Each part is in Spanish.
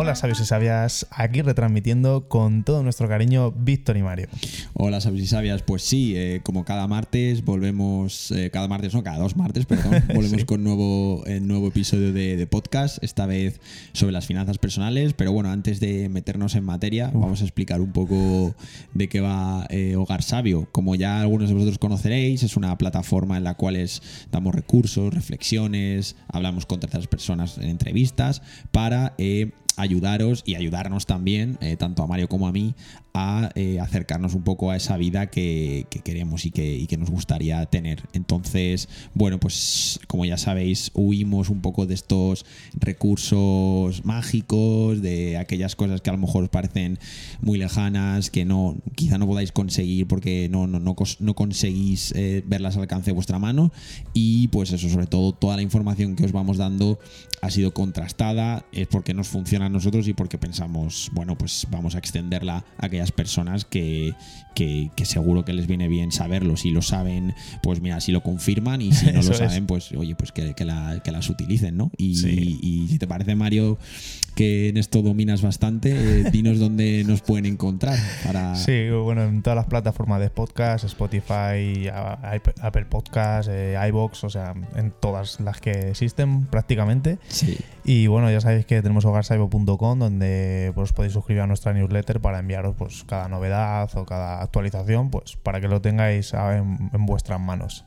Hola sabios y sabias, aquí retransmitiendo con todo nuestro cariño Víctor y Mario. Hola sabios y sabias, pues sí, eh, como cada martes volvemos, eh, cada martes no, cada dos martes, perdón, volvemos con nuevo, eh, nuevo episodio de, podcast, esta vez sobre las finanzas personales, pero bueno, antes de meternos en materia, vamos a explicar un poco de qué va Hogar Sabio. Como ya algunos de vosotros conoceréis, es una plataforma en la cual damos recursos, reflexiones, hablamos con terceras personas en entrevistas para ayudaros y ayudarnos también, eh, tanto a Mario como a mí, a eh, acercarnos un poco a esa vida que, queremos y que, nos gustaría tener. Entonces, bueno, pues como ya sabéis, huimos un poco de estos recursos mágicos, de aquellas cosas que a lo mejor os parecen muy lejanas, que no, quizá no podáis conseguir porque no, no, no, conseguís eh, verlas al alcance de vuestra mano. Y pues eso, sobre todo, toda la información que os vamos dando ha sido contrastada, es porque nos funciona a nosotros y porque pensamos, bueno, pues vamos a extenderla a aquellas personas que, que, seguro que les viene bien saberlo. Si lo saben, pues mira, si lo confirman y si no lo saben, pues oye, pues que, que, las utilicen, ¿no? Y, si te parece, Mario, que en esto dominas bastante, eh, dinos dónde nos pueden encontrar. Para... Sí, bueno, en todas las plataformas de podcast, Spotify, Apple Podcast, eh, iBox, o sea, en todas las que existen prácticamente. Sí. Y bueno, ya sabéis que tenemos hogarsaibo.com donde pues, podéis suscribir a nuestra newsletter para enviaros pues, cada novedad o cada actualización, pues para que lo tengáis en, vuestras manos.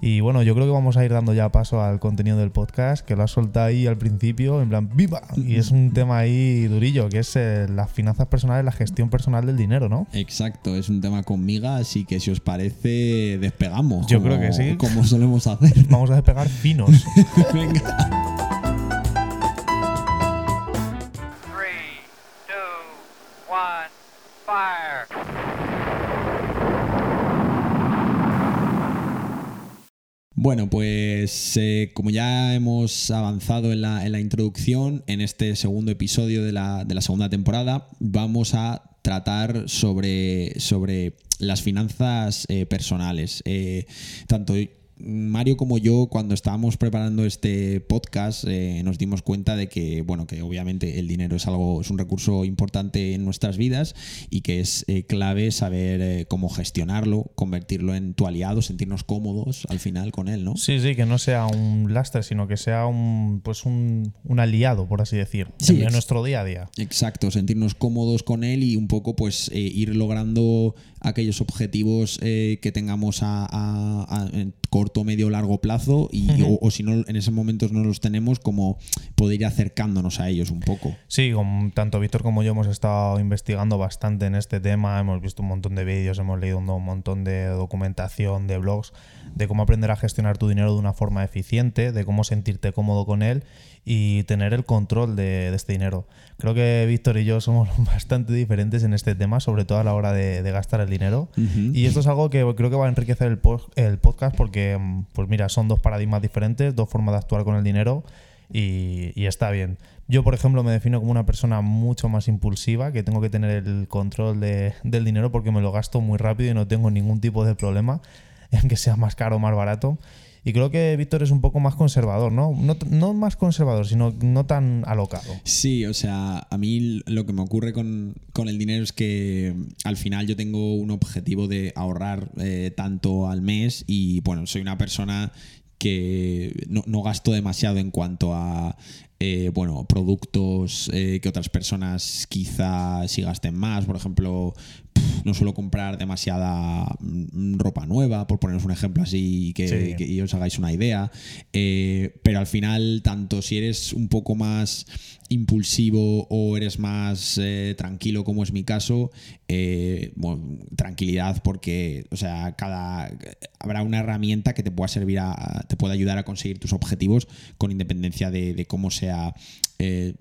Y bueno, yo creo que vamos a ir dando ya paso al contenido del podcast, que lo has soltado ahí al principio, en plan, ¡viva! Y es un tema ahí durillo, que es eh, las finanzas personales, la gestión personal del dinero, ¿no? Exacto, es un tema con miga, así que si os parece, despegamos. Yo creo que sí. Como solemos hacer. Vamos a despegar finos. Venga. Bueno, pues eh, como ya hemos avanzado en la, introducción, en este segundo episodio de la, segunda temporada, vamos a tratar sobre, sobre las finanzas eh, personales. Eh, tanto Mario como yo, cuando estábamos preparando este podcast, eh, nos dimos cuenta de que, bueno, que obviamente el dinero es algo, es un recurso importante en nuestras vidas y que es eh, clave saber eh, cómo gestionarlo, convertirlo en tu aliado, sentirnos cómodos al final con él, ¿no? Sí, sí, que no sea un lastre, sino que sea un, pues un, aliado, por así decir, en, nuestro día a día. Exacto, sentirnos cómodos con él y un poco, pues, ir logrando aquellos objetivos que tengamos a, a, en corto medio, largo plazo y, o, si no, en esos momentos no los tenemos, como poder ir acercándonos a ellos un poco. Sí, tanto Víctor como yo hemos estado investigando bastante en este tema, hemos visto un montón de vídeos, hemos leído un montón de documentación, de blogs, de cómo aprender a gestionar tu dinero de una forma eficiente, de cómo sentirte cómodo con él y tener el control de, este dinero. Creo que Víctor y yo somos bastante diferentes en este tema, sobre todo a la hora de, gastar el dinero. Y esto es algo que creo que va a enriquecer el, el podcast porque, pues mira, son dos paradigmas diferentes, dos formas de actuar con el dinero. Y, está bien. Yo, por ejemplo, me defino como una persona mucho más impulsiva, que tengo que tener el control del dinero porque me lo gasto muy rápido y no tengo ningún tipo de problema en que sea más caro o más barato. Y creo que Víctor es un poco más conservador, ¿no? ¿no? más conservador, sino no tan alocado. Sí, o sea, a mí lo que me ocurre con, el dinero es que al final yo tengo un objetivo de ahorrar eh, tanto al mes y bueno, soy una persona que no, no, gasto demasiado en cuanto a eh, bueno, productos eh, que otras personas quizá sí gasten más. Por ejemplo, no suelo comprar demasiada mm, ropa nueva, por poneros un ejemplo así que, que os hagáis una idea. Eh, pero al final, tanto si eres un poco más impulsivo o eres más eh, tranquilo, como es mi caso, eh, tranquilidad porque, o sea, cada habrá una herramienta que te pueda servir a, te pueda ayudar a conseguir tus objetivos con independencia de, cómo sea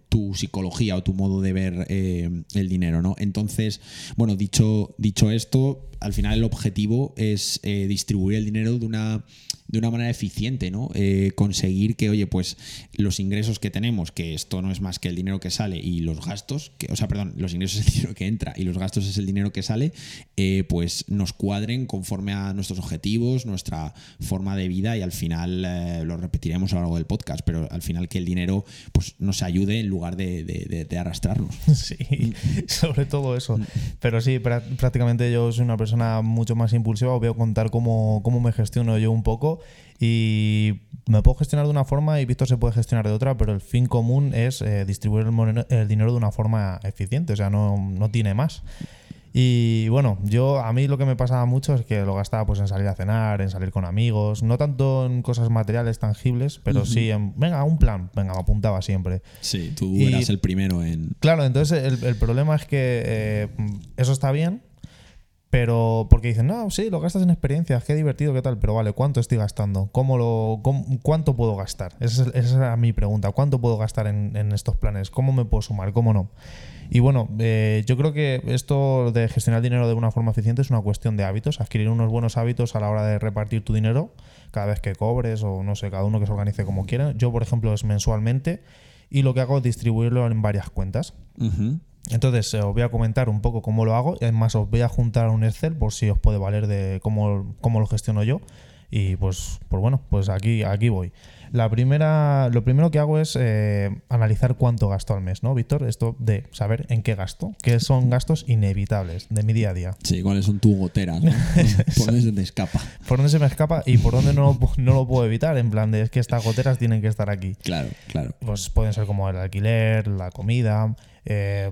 tu psicología o tu modo de ver el dinero, ¿no? Entonces, bueno, dicho, dicho esto, al final el objetivo es eh, distribuir el dinero de una, de una manera eficiente, ¿no? Eh, conseguir que, oye, pues los ingresos que tenemos, que esto no es más que el dinero que sale y los gastos, que, o sea, perdón, los ingresos es el dinero que entra y los gastos es el dinero que sale, eh, pues nos cuadren conforme a nuestros objetivos, nuestra forma de vida y al final lo repetiremos a lo largo del podcast, pero al final que el dinero pues nos ayude en lugar de, de arrastrarnos. Sí, sobre todo eso. Pero sí, prácticamente yo soy una persona mucho más impulsiva, os voy a contar cómo, cómo me gestiono yo un poco y me puedo gestionar de una forma y Víctor se puede gestionar de otra, pero el fin común es eh, distribuir el, dinero de una forma eficiente, o sea, no, no tiene más. Y bueno, yo a mí lo que me pasaba mucho es que lo gastaba pues en salir a cenar, en salir con amigos, no tanto en cosas materiales tangibles, pero sí en, venga, un plan, venga, me apuntaba siempre. Sí, tú eras el primero en... Claro, entonces el, problema es que eh, eso está bien, pero porque dicen, no, sí, lo gastas en experiencias, qué divertido, qué tal, pero vale, ¿cuánto estoy gastando? ¿Cómo lo, ¿Cuánto puedo gastar? Esa, es, mi pregunta, ¿cuánto puedo gastar en, estos planes? ¿Cómo me puedo sumar? ¿Cómo no? Y bueno, eh, yo creo que esto de gestionar dinero de una forma eficiente es una cuestión de hábitos, adquirir unos buenos hábitos a la hora de repartir tu dinero cada vez que cobres o no sé, cada uno que se organice como quiera. Yo, por ejemplo, es mensualmente y lo que hago es distribuirlo en varias cuentas. Entonces, eh, os voy a comentar un poco cómo lo hago y además os voy a juntar un Excel por si os puede valer de cómo, cómo lo gestiono yo. Y pues, pues bueno, pues aquí, aquí voy. La primera, lo primero que hago es eh, analizar cuánto gasto al mes, ¿no, Víctor? Esto de saber en qué gasto, que son gastos inevitables de mi día a día. Sí, cuáles son tus goteras, ¿no? por dónde se te escapa. Por dónde se me escapa y por dónde no, no lo puedo evitar, en plan de es que estas goteras tienen que estar aquí. Claro, claro. Pues pueden ser como el alquiler, la comida, eh,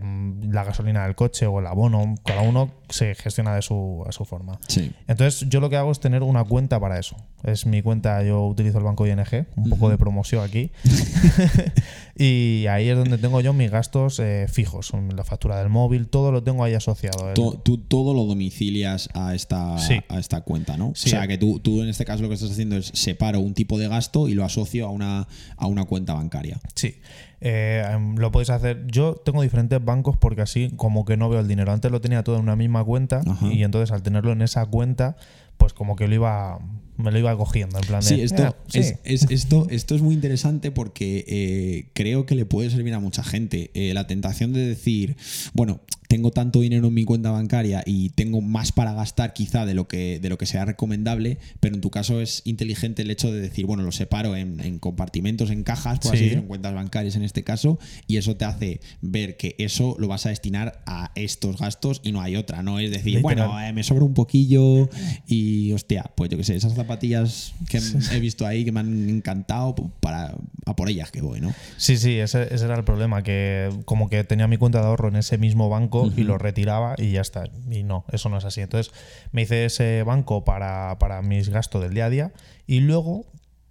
la gasolina del coche o el abono, cada uno se gestiona de su, a su forma. Sí. Entonces yo lo que hago es tener una cuenta para eso. Es mi cuenta, yo utilizo el banco ING, un poco de promoción aquí. y ahí es donde tengo yo mis gastos eh, fijos, la factura del móvil, todo lo tengo ahí asociado. Tú, todo lo domicilias a esta, a esta cuenta, ¿no? O sea que tú, tú en este caso lo que estás haciendo es separo un tipo de gasto y lo asocio a una, a una cuenta bancaria. Sí. Eh, em, lo podéis hacer. Yo tengo diferentes bancos porque así como que no veo el dinero. Antes lo tenía todo en una misma cuenta y entonces al tenerlo en esa cuenta, pues como que lo iba me lo iba cogiendo en plan de, sí, esto, Es, esto, esto es muy interesante porque eh, creo que le puede servir a mucha gente. Eh, la tentación de decir, bueno, tengo tanto dinero en mi cuenta bancaria y tengo más para gastar quizá de lo que, de lo que sea recomendable, pero en tu caso es inteligente el hecho de decir, bueno, lo separo en, compartimentos, en cajas, por así decirlo, en cuentas bancarias en este caso, y eso te hace ver que eso lo vas a destinar a estos gastos y no hay otra, ¿no? Es decir, bueno, eh, me sobra un poquillo y, hostia, pues yo qué sé, esas zapatillas que he visto ahí que me han encantado, para, a por ellas que voy, ¿no? Sí, sí, ese, ese era el problema, que como que tenía mi cuenta de ahorro en ese mismo banco y lo retiraba y ya está. Y no, eso no es así. Entonces me hice ese banco para, para mis gastos del día a día y luego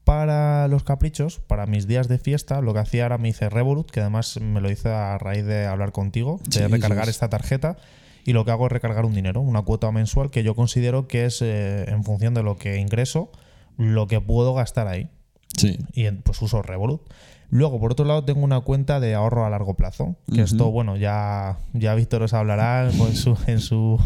para los caprichos, para mis días de fiesta, lo que hacía era me hice Revolut, que además me lo hice a raíz de hablar contigo, de recargar esta tarjeta. Y lo que hago es recargar un dinero, una cuota mensual que yo considero que es eh, en función de lo que ingreso, lo que puedo gastar ahí. Sí. Y pues uso Revolut. Luego, por otro lado, tengo una cuenta de ahorro a largo plazo. Que esto, bueno, ya, ya Víctor os hablará en, su, en, su,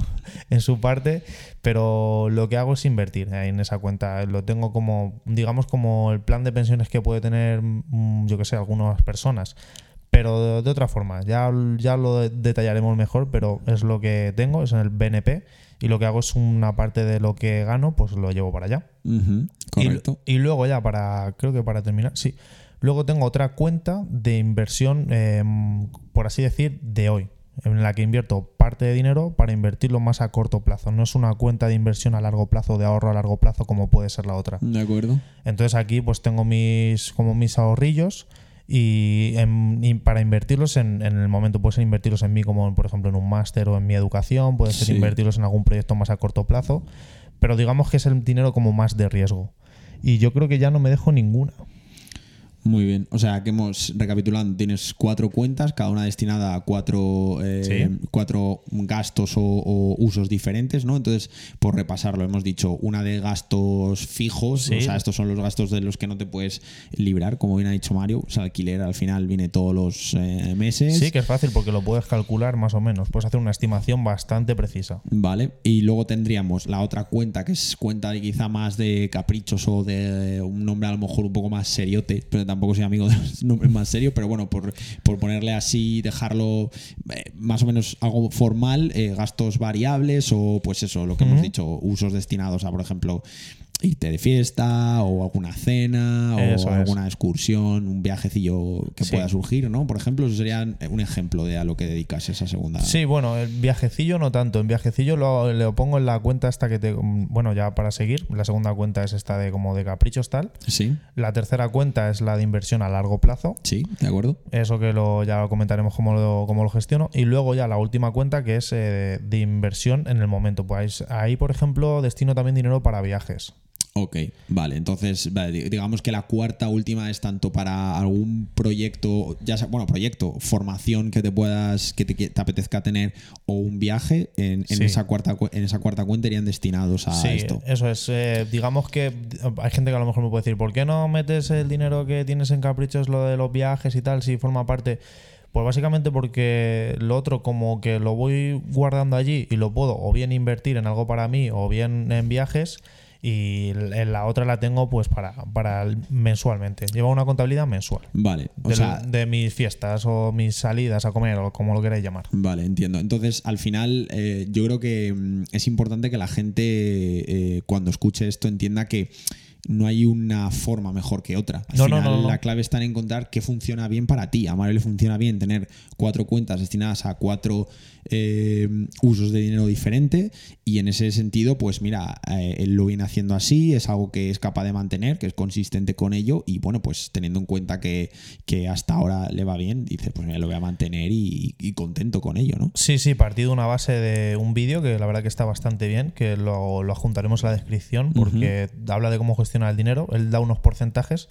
en su parte. Pero lo que hago es invertir en esa cuenta. Lo tengo como, digamos, como el plan de pensiones que puede tener, mm, yo que sé, algunas personas. Pero de, otra forma, ya, ya lo detallaremos mejor, pero es lo que tengo, es en el BNP. Y lo que hago es una parte de lo que gano, pues lo llevo para allá. correcto. Y, y luego ya para, creo que para terminar, sí. Luego tengo otra cuenta de inversión, em, por así decir, de hoy, en la que invierto parte de dinero para invertirlo más a corto plazo. No es una cuenta de inversión a largo plazo, de ahorro a largo plazo, como puede ser la otra. De acuerdo. Entonces aquí pues tengo mis, como mis ahorrillos y, para invertirlos en, el momento puede ser invertirlos en mí como por ejemplo en un máster o en mi educación, puede ser invertirlos en algún proyecto más a corto plazo, pero digamos que es el dinero como más de riesgo. Y yo creo que ya no me dejo ninguna. Muy bien. O sea, que hemos, recapitulando, tienes cuatro cuentas, cada una destinada a cuatro, eh, cuatro gastos o, usos diferentes, ¿no? Entonces, por repasarlo, hemos dicho una de gastos fijos, o sea, estos son los gastos de los que no te puedes librar, como bien ha dicho Mario. O sea, alquiler al final viene todos los eh, meses. Sí, que es fácil porque lo puedes calcular más o menos. Puedes hacer una estimación bastante precisa. Vale. Y luego tendríamos la otra cuenta, que es cuenta de quizá más de caprichos o de un nombre a lo mejor un poco más seriote, pero tampoco soy amigo de los nombres más serios, pero bueno, por, ponerle así, dejarlo eh, más o menos algo formal, eh, gastos variables o pues eso, lo que hemos dicho, usos destinados a, por ejemplo, irte de fiesta o alguna cena o alguna excursión, un viajecillo que pueda surgir, ¿no? Por ejemplo, eso sería un ejemplo de a lo que dedicas esa segunda. Sí, bueno, el viajecillo no tanto. En viajecillo lo, lo pongo en la cuenta esta que te. Bueno, ya para seguir. La segunda cuenta es esta de como de caprichos tal. Sí. La tercera cuenta es la de inversión a largo plazo. Sí, de acuerdo. Eso que lo, ya comentaremos cómo lo, cómo lo gestiono. Y luego ya la última cuenta que es eh, de inversión en el momento. Pues ahí, por ejemplo, destino también dinero para viajes. Ok, vale. Entonces, digamos que la cuarta última es tanto para algún proyecto, ya sea, bueno, proyecto, formación que te puedas, que te, apetezca tener, o un viaje, en, esa cuarta en esa cuarta cuenta irían destinados a sí, esto. Eso es. Eh, digamos que hay gente que a lo mejor me puede decir, ¿por qué no metes el dinero que tienes en caprichos, lo de los viajes y tal, si forma parte? Pues básicamente porque lo otro como que lo voy guardando allí y lo puedo o bien invertir en algo para mí o bien en viajes y la otra la tengo pues para, para mensualmente. Lleva una contabilidad mensual. Vale. O de, sea, de mis fiestas o mis salidas a comer o como lo queráis llamar. Vale, entiendo. Entonces, al final, eh, yo creo que mm, es importante que la gente eh, cuando escuche esto entienda que no hay una forma mejor que otra. Al final, la clave está en encontrar qué funciona bien para ti. A Mario le funciona bien tener cuatro cuentas destinadas a cuatro eh, usos de dinero diferente y en ese sentido, pues mira, eh, él lo viene haciendo así, es algo que es capaz de mantener, que es consistente con ello y bueno, pues teniendo en cuenta que, hasta ahora le va bien, dice, pues mira, lo voy a mantener y, contento con ello, ¿no? Sí, sí, partido de una base de un vídeo que la verdad que está bastante bien, que lo, lo adjuntaremos a la descripción porque habla de cómo gestionar el dinero, él da unos porcentajes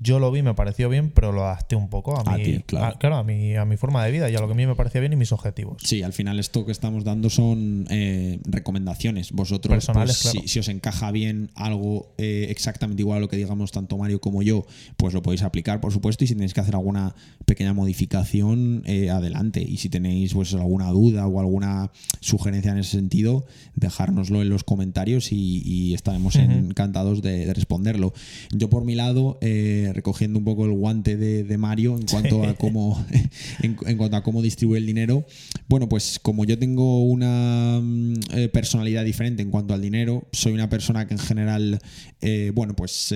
yo lo vi, me pareció bien, pero lo adapté un poco a, mi, claro. A, mi, a mi forma de vida y a lo que a mí me parecía bien y mis objetivos. Sí, al final esto que estamos dando son eh, recomendaciones. Vosotros, pues, si, os encaja bien algo eh, exactamente igual a lo que digamos tanto Mario como yo, pues lo podéis aplicar, por supuesto, y si tenéis que hacer alguna pequeña modificación, eh, adelante. Y si tenéis pues alguna duda o alguna sugerencia en ese sentido, dejárnoslo en los comentarios y, estaremos encantados de, responderlo. Yo por mi lado... Eh, recogiendo un poco el guante de, Mario en cuanto a cómo en, cuanto a cómo distribuye el dinero. Bueno, pues como yo tengo una mm, eh, personalidad diferente en cuanto al dinero, soy una persona que en general, eh, bueno, pues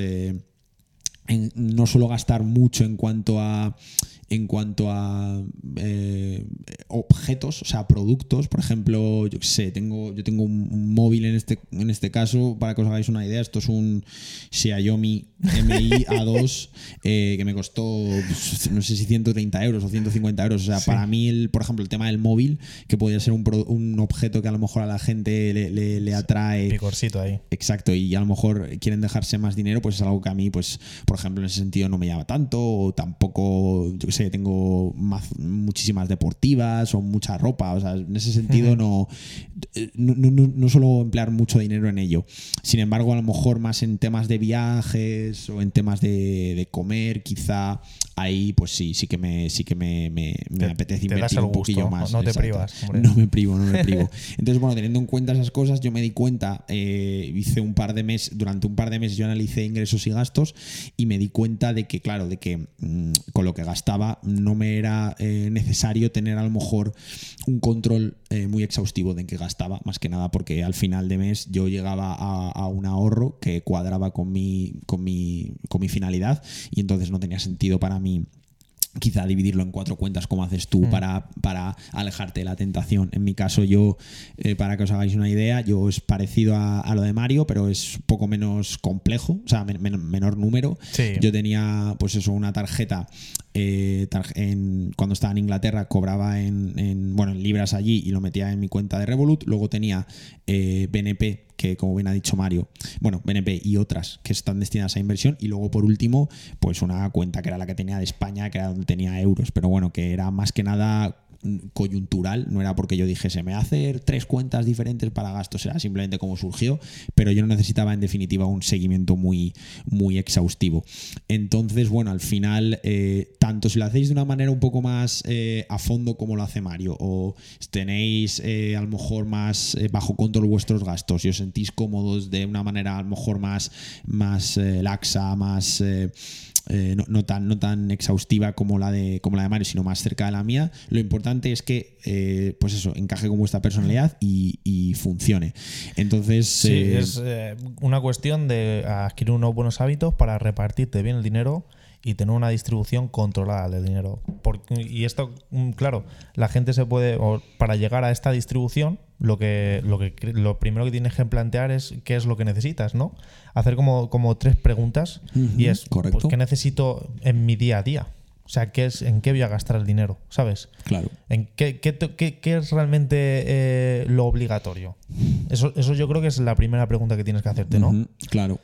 no suelo gastar mucho en cuanto a en cuanto a eh, objetos, o sea, productos. Por ejemplo, yo sé, tengo, yo tengo un, móvil en este, en este caso, para que os hagáis una idea, esto es un Xiaomi Mi A2 eh, que me costó, pues, no sé si 130 euros o 150 euros. O sea, para mí, el, por ejemplo, el tema del móvil, que podría ser un, un objeto que a lo mejor a la gente le, le, atrae. Picorcito ahí. Exacto, y a lo mejor quieren dejarse más dinero, pues es algo que a mí, pues, por ejemplo, en ese sentido no me llama tanto, o tampoco, yo qué sé, tengo muchísimas deportivas o mucha ropa, o sea, en ese sentido no, no, no, suelo emplear mucho dinero en ello. Sin embargo, a lo mejor más en temas de viajes o en temas de, comer, quizá ahí pues sí, sí que me, sí que me, me, apetece invertir un poquillo más. No, te privas. No me privo, no me privo. Entonces, bueno, teniendo en cuenta esas cosas, yo me di cuenta, eh, hice un par de meses, durante un par de meses yo analicé ingresos y gastos y me di cuenta de que, claro, de que mm, con lo que gastaba no me era eh, necesario tener a lo mejor un control eh, muy exhaustivo de en qué gastaba, más que nada porque al final de mes yo llegaba a, un ahorro que cuadraba con mi, con, mi, con mi finalidad y entonces no tenía sentido para mí quizá dividirlo en cuatro cuentas como haces tú mm. para, para, alejarte de la tentación. En mi caso, yo, eh, para que os hagáis una idea, yo es parecido a, lo de Mario, pero es poco menos complejo, o sea, menor número. Yo tenía, pues eso, una tarjeta eh, cuando estaba en Inglaterra cobraba en, bueno, en libras allí y lo metía en mi cuenta de Revolut. Luego tenía eh, BNP, que como bien ha dicho Mario, bueno, BNP y otras que están destinadas a inversión. Y luego por último, pues una cuenta que era la que tenía de España, que era donde tenía euros, pero bueno, que era más que nada coyuntural, no era porque yo dijese, me hacer tres cuentas diferentes para gastos, era simplemente como surgió, pero yo no necesitaba en definitiva un seguimiento muy, muy exhaustivo. Entonces, bueno, al final, eh, tanto si lo hacéis de una manera un poco más eh, a fondo como lo hace Mario, o tenéis eh, a lo mejor más bajo control vuestros gastos y os sentís cómodos de una manera a lo mejor más, más laxa, más eh, no, tan, no tan exhaustiva como la, de, como la de Mario, sino más cerca de la mía. Lo importante es que, eh, pues eso, encaje con vuestra personalidad y, funcione. Entonces. Sí, eh, es una cuestión de adquirir unos buenos hábitos para repartirte bien el dinero y tener una distribución controlada del dinero. y esto, mm, claro, la gente se puede, para llegar a esta distribución, lo que, lo que lo primero que tienes que plantear es qué es lo que necesitas, ¿no? Hacer como, como tres preguntas y es, pues, ¿qué necesito en mi día a día? O sea, ¿qué es, ¿en qué voy a gastar el dinero? ¿Sabes? Claro. ¿En qué, qué, es realmente eh, lo obligatorio? Eso, eso yo creo que es la primera pregunta que tienes que hacerte, ¿no? Claro.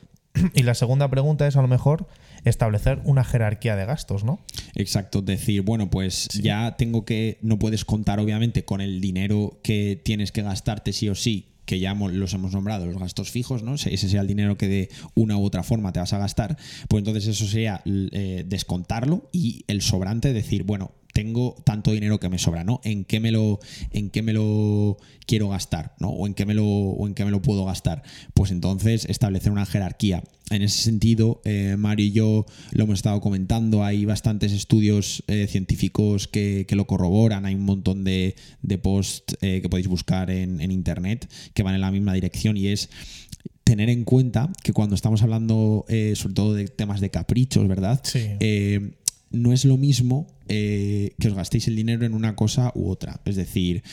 Y la segunda pregunta es a lo mejor establecer una jerarquía de gastos, ¿no? Exacto, decir, bueno, pues ya tengo que, no puedes contar obviamente con el dinero que tienes que gastarte sí o sí que ya los hemos nombrado, los gastos fijos, ¿no? Ese sea el dinero que de una u otra forma te vas a gastar, pues entonces eso sería eh, descontarlo y el sobrante decir, bueno, tengo tanto dinero que me sobra, ¿no? ¿En qué me lo, en qué me lo quiero gastar, ¿no? O en qué me lo, o en qué me lo puedo gastar. Pues entonces establecer una jerarquía. En ese sentido, eh, Mario y yo lo hemos estado comentando, hay bastantes estudios eh, científicos que, lo corroboran, hay un montón de, posts eh, que podéis buscar en, internet que van en la misma dirección y es tener en cuenta que cuando estamos hablando sobre todo de temas de caprichos, ¿verdad? Sí no es lo mismo eh, que os gastéis el dinero en una cosa u otra. Es decir,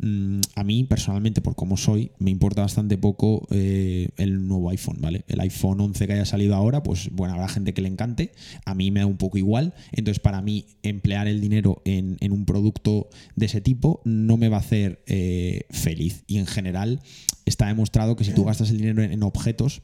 mm, a mí personalmente, por cómo soy, me importa bastante poco eh, el nuevo iPhone, ¿vale? El iPhone 11 que haya salido ahora, pues bueno, habrá gente que le encante, a mí me da un poco igual. Entonces, para mí, emplear el dinero en, un producto de ese tipo no me va a hacer eh, feliz. Y en general, está demostrado que si tú gastas el dinero en objetos,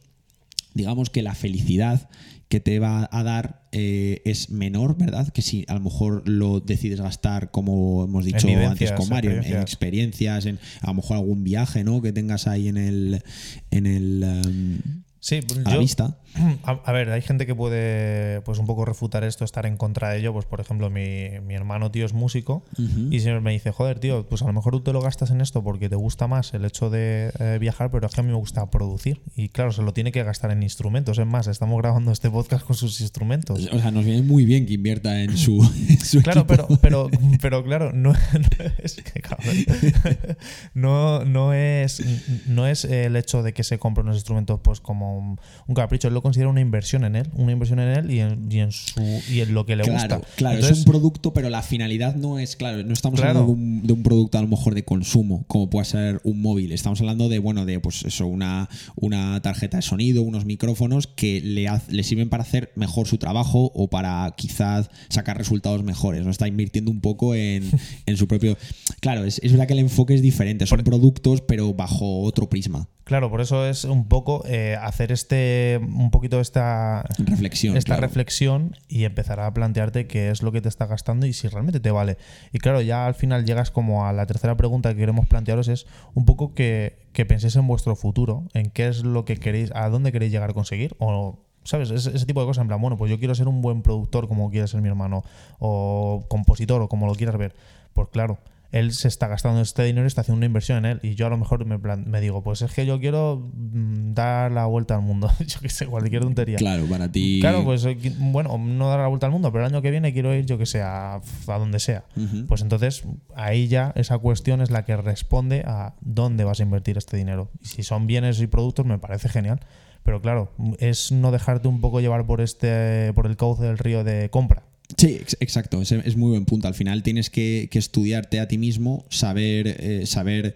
digamos que la felicidad que te va a dar eh, es menor, ¿verdad? Que si a lo mejor lo decides gastar, como hemos dicho antes con Mario, en experiencias, en a lo mejor algún viaje, ¿no? Que tengas ahí en el. en el Sí, a la vista. A, ver, hay gente que puede pues un poco refutar esto, estar en contra de ello. Pues por ejemplo, mi, mi hermano tío es músico y siempre me dice, joder, tío, pues a lo mejor tú te lo gastas en esto porque te gusta más el hecho de eh, viajar, pero es que a mí me gusta producir. Y claro, se lo tiene que gastar en instrumentos. Es más, estamos grabando este podcast con sus instrumentos. O sea, nos viene muy bien que invierta en su, Claro, pero, pero, pero claro, no, es no, no es no es el hecho de que se compre unos instrumentos pues como un, capricho, él lo considera una inversión en él, una inversión en él y en, su, y en lo que le gusta. Claro, es un producto, pero la finalidad no es, claro, no estamos hablando de un, producto a lo mejor de consumo, como puede ser un móvil. Estamos hablando de, bueno, de pues eso, una, una tarjeta de sonido, unos micrófonos que le, le sirven para hacer mejor su trabajo o para quizás sacar resultados mejores. No está invirtiendo un poco en, su propio. Claro, es, es verdad que el enfoque es diferente. Son productos, pero bajo otro prisma. Claro, por eso es un poco eh, hacer este un poquito esta reflexión, esta reflexión y empezar a plantearte qué es lo que te está gastando y si realmente te vale. Y claro, ya al final llegas como a la tercera pregunta que queremos plantearos es un poco que, que penséis en vuestro futuro, en qué es lo que queréis, a dónde queréis llegar a conseguir o ¿Sabes? ese tipo de cosas, en plan, bueno, pues yo quiero ser un buen productor como quiere ser mi hermano, o compositor, o como lo quieras ver. Pues claro, él se está gastando este dinero y está haciendo una inversión en él. Y yo a lo mejor me, me digo, pues es que yo quiero mm, dar la vuelta al mundo. yo qué sé, cualquier tontería. Claro, para ti. Claro, pues eh, bueno, no dar la vuelta al mundo, pero el año que viene quiero ir, yo que sé, a, donde sea. Pues entonces ahí ya esa cuestión es la que responde a dónde vas a invertir este dinero. Y si son bienes y productos, me parece genial. Pero claro, es no dejarte un poco llevar por este por el cauce del río de compra. Sí, exacto, es, muy buen punto. Al final tienes que, estudiarte a ti mismo, saber, eh, saber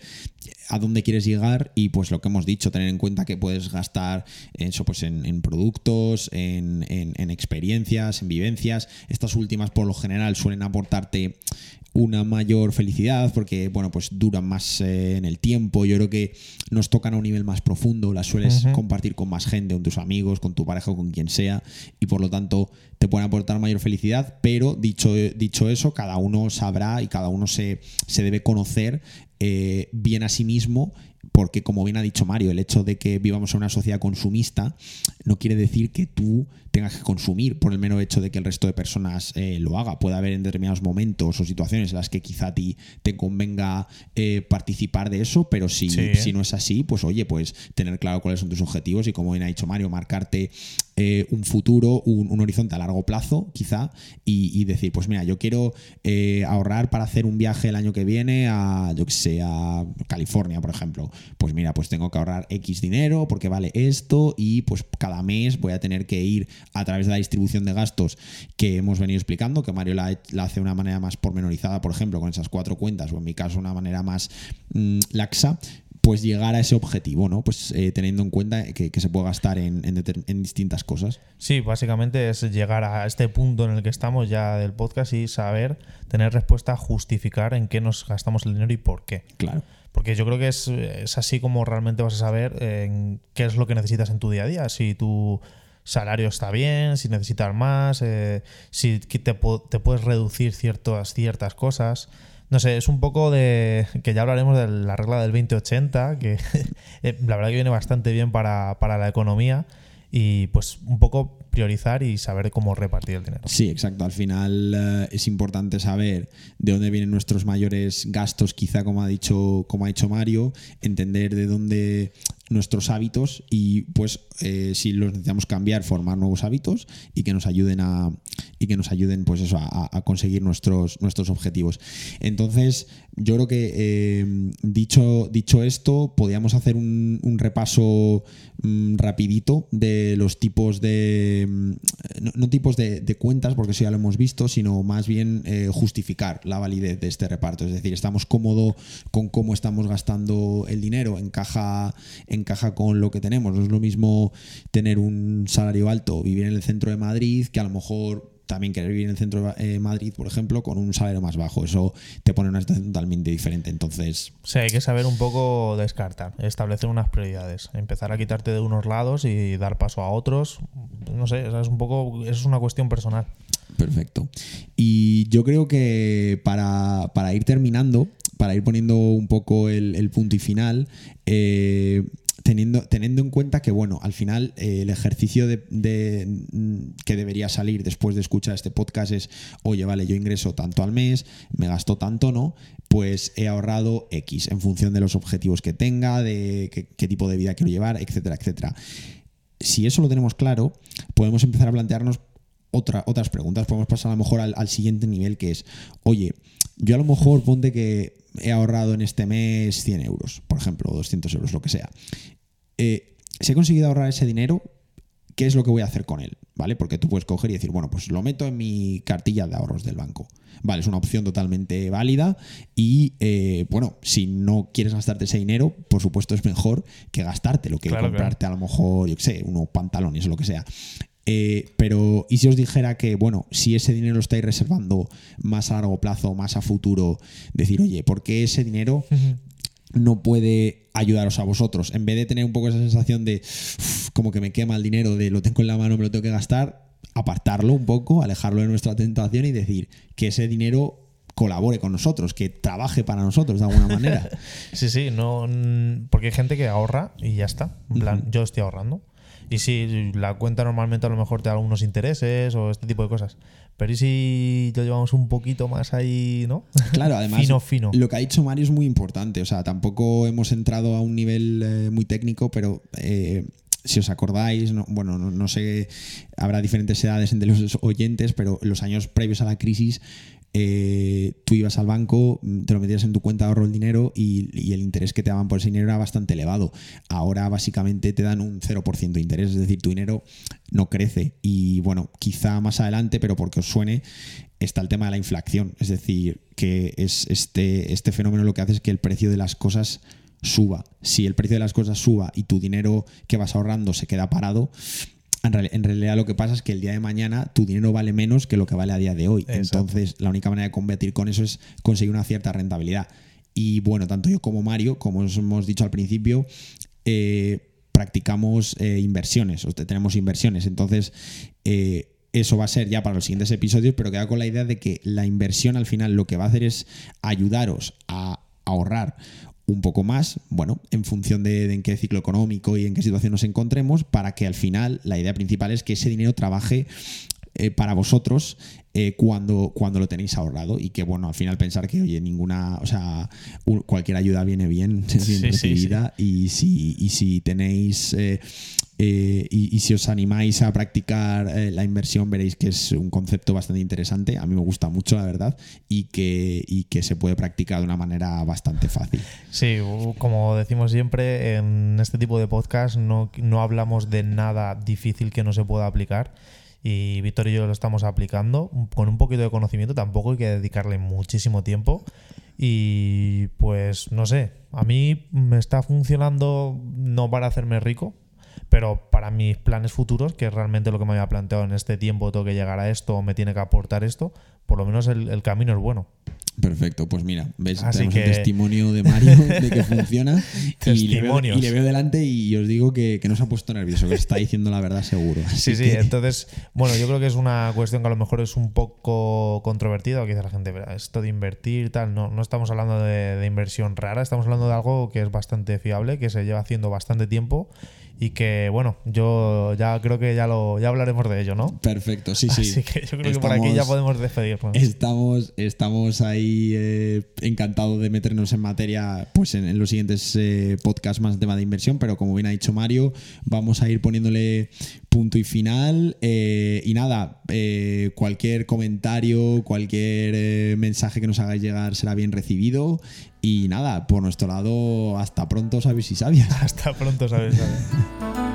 a dónde quieres llegar y pues lo que hemos dicho, tener en cuenta que puedes gastar eso pues en, productos, en, en, experiencias, en vivencias. Estas últimas por lo general suelen aportarte una mayor felicidad porque, bueno, pues duran más eh, en el tiempo. Yo creo que nos tocan a un nivel más profundo, las sueles compartir con más gente, con tus amigos, con tu pareja o con quien sea, y por lo tanto te pueden aportar mayor felicidad, pero dicho, dicho eso, cada uno sabrá y cada uno se, se debe conocer eh, bien a sí mismo porque como bien ha dicho Mario, el hecho de que vivamos en una sociedad consumista no quiere decir que tú tengas que consumir por el mero hecho de que el resto de personas eh, lo haga. Puede haber en determinados momentos o situaciones en las que quizá a ti te convenga eh, participar de eso, pero si, si no es así, pues oye, pues tener claro cuáles son tus objetivos y como bien ha dicho Mario, marcarte eh, un futuro, un, horizonte a largo plazo, quizá, y, decir, pues mira, yo quiero ahorrar para hacer un viaje el año que viene a, yo que sé, a California, por ejemplo. Pues mira, pues tengo que ahorrar X dinero porque vale esto y pues cada mes voy a tener que ir a través de la distribución de gastos que hemos venido explicando, que Mario la, hace de una manera más pormenorizada, por ejemplo, con esas cuatro cuentas, o en mi caso una manera más mm, laxa, pues llegar a ese objetivo, ¿no? Pues eh, teniendo en cuenta que, se puede gastar en, distintas cosas. Sí, básicamente es llegar a este punto en el que estamos ya del podcast y saber tener respuesta, justificar en qué nos gastamos el dinero y por qué. Claro. Porque yo creo que es, es así como realmente vas a saber en qué es lo que necesitas en tu día a día. Si tú salario está bien, si necesitas más, eh, si te, te, puedes reducir ciertas, ciertas cosas. No sé, es un poco de. que ya hablaremos de la regla del 2080, que eh, la verdad que viene bastante bien para, para la economía y pues un poco priorizar y saber cómo repartir el dinero. Sí, exacto. Al final eh, es importante saber de dónde vienen nuestros mayores gastos, quizá como ha dicho, como ha dicho Mario, entender de dónde nuestros hábitos y pues eh, si los necesitamos cambiar formar nuevos hábitos y que nos ayuden a y que nos ayuden pues eso a, conseguir nuestros nuestros objetivos. Entonces yo creo que eh, dicho dicho esto podríamos hacer un, repaso mm, rapidito de los tipos de mm, no, tipos de, cuentas porque eso ya lo hemos visto sino más bien eh, justificar la validez de este reparto. Es decir estamos cómodos con cómo estamos gastando el dinero encaja encaja con lo que tenemos. No es lo mismo tener un salario alto, vivir en el centro de Madrid, que a lo mejor también querer vivir en el centro de eh, Madrid, por ejemplo, con un salario más bajo. Eso te pone en una situación totalmente diferente. Entonces. Sí, hay que saber un poco descartar, establecer unas prioridades, empezar a quitarte de unos lados y dar paso a otros. No sé, es un poco. es una cuestión personal. Perfecto. Y yo creo que para, ir terminando, para ir poniendo un poco el, punto y final, eh, teniendo, teniendo en cuenta que, bueno, al final eh, el ejercicio de, que debería salir después de escuchar este podcast es, oye, vale, yo ingreso tanto al mes, me gasto tanto, ¿no? Pues he ahorrado X en función de los objetivos que tenga, de qué, tipo de vida quiero llevar, etcétera, etcétera. Si eso lo tenemos claro, podemos empezar a plantearnos otra, otras preguntas. Podemos pasar a lo mejor al, al siguiente nivel, que es, oye, yo a lo mejor ponte que he ahorrado en este mes 100 euros, por ejemplo, o 200 euros, lo que sea. Eh, si he conseguido ahorrar ese dinero, ¿qué es lo que voy a hacer con él? ¿Vale? Porque tú puedes coger y decir, bueno, pues lo meto en mi cartilla de ahorros del banco. Vale, es una opción totalmente válida y, eh, bueno, si no quieres gastarte ese dinero, por supuesto es mejor que gastártelo, que comprarte a lo mejor, yo qué sé, unos pantalones o lo que sea. Eh, pero, ¿y si os dijera que, bueno, si ese dinero lo estáis reservando más a largo plazo, más a futuro, decir, oye, ¿por qué ese dinero no puede ayudaros a vosotros. En vez de tener un poco esa sensación de como que me quema el dinero, de lo tengo en la mano, me lo tengo que gastar, apartarlo un poco, alejarlo de nuestra tentación y decir que ese dinero colabore con nosotros, que trabaje para nosotros de alguna manera. sí, sí, no porque hay gente que ahorra y ya está. En plan, yo estoy ahorrando. Y sí, la cuenta normalmente a lo mejor te da algunos intereses o este tipo de cosas. Pero ¿y si lo llevamos un poquito más ahí, ¿no? Claro, además. fino, fino. Lo que ha dicho Mario es muy importante. O sea, tampoco hemos entrado a un nivel eh, muy técnico, pero. Eh, si os acordáis, bueno, no, sé, habrá diferentes edades entre los oyentes, pero los años previos a la crisis eh, tú ibas al banco, te lo metías en tu cuenta de ahorro el dinero y, el interés que te daban por ese dinero era bastante elevado. Ahora básicamente te dan un 0% de interés, es decir, tu dinero no crece. Y bueno, quizá más adelante, pero porque os suene, está el tema de la inflación. Es decir, que es este, este fenómeno lo que hace es que el precio de las cosas suba. Si el precio de las cosas suba y tu dinero que vas ahorrando se queda parado, en, realidad lo que pasa es que el día de mañana tu dinero vale menos que lo que vale a día de hoy. Entonces, la única manera de combatir con eso es conseguir una cierta rentabilidad. Y bueno, tanto yo como Mario, como os hemos dicho al principio, eh, practicamos eh, inversiones, o tenemos inversiones. Entonces, eh, eso va a ser ya para los siguientes episodios, pero queda con la idea de que la inversión al final lo que va a hacer es ayudaros a ahorrar un poco más, bueno, en función de, en qué ciclo económico y en qué situación nos encontremos, para que al final la idea principal es que ese dinero trabaje eh, para vosotros eh, cuando, cuando lo tenéis ahorrado y que bueno, al final pensar que oye, ninguna, o sea, cualquier ayuda viene bien, bien recibida y si, y si tenéis eh, eh, y, si os animáis a practicar eh, la inversión, veréis que es un concepto bastante interesante. A mí me gusta mucho, la verdad, y que, que se puede practicar de una manera bastante fácil. Sí, como decimos siempre, en este tipo de podcast no, no hablamos de nada difícil que no se pueda aplicar. Y Víctor y yo lo estamos aplicando con un poquito de conocimiento, tampoco hay que dedicarle muchísimo tiempo. Y pues no sé, a mí me está funcionando no para hacerme rico, pero para mis planes futuros, que es realmente lo que me había planteado en este tiempo, tengo que llegar a esto o me tiene que aportar esto, por lo menos el, camino es bueno. Perfecto, pues mira, ves, tenemos el testimonio de Mario de que funciona y le, veo, y le, veo, delante y os digo que, no se ha puesto nervioso, que está diciendo la verdad seguro. sí, sí, entonces, bueno, yo creo que es una cuestión que a lo mejor es un poco controvertida, que dice la gente, esto de invertir, tal, no, no estamos hablando de, de inversión rara, estamos hablando de algo que es bastante fiable, que se lleva haciendo bastante tiempo y que bueno, yo ya creo que ya lo ya hablaremos de ello, ¿no? Perfecto, sí, sí. Así que yo creo que por aquí ya podemos despedirnos. Estamos, estamos ahí eh, encantados de meternos en materia pues en, los siguientes eh, podcasts más tema de inversión, pero como bien ha dicho Mario, vamos a ir poniéndole punto y final. Eh, y nada, cualquier comentario, cualquier mensaje que nos hagáis llegar será bien recibido. Y nada, por nuestro lado, hasta pronto, sabes y sabias. Hasta pronto, sabes, sabes.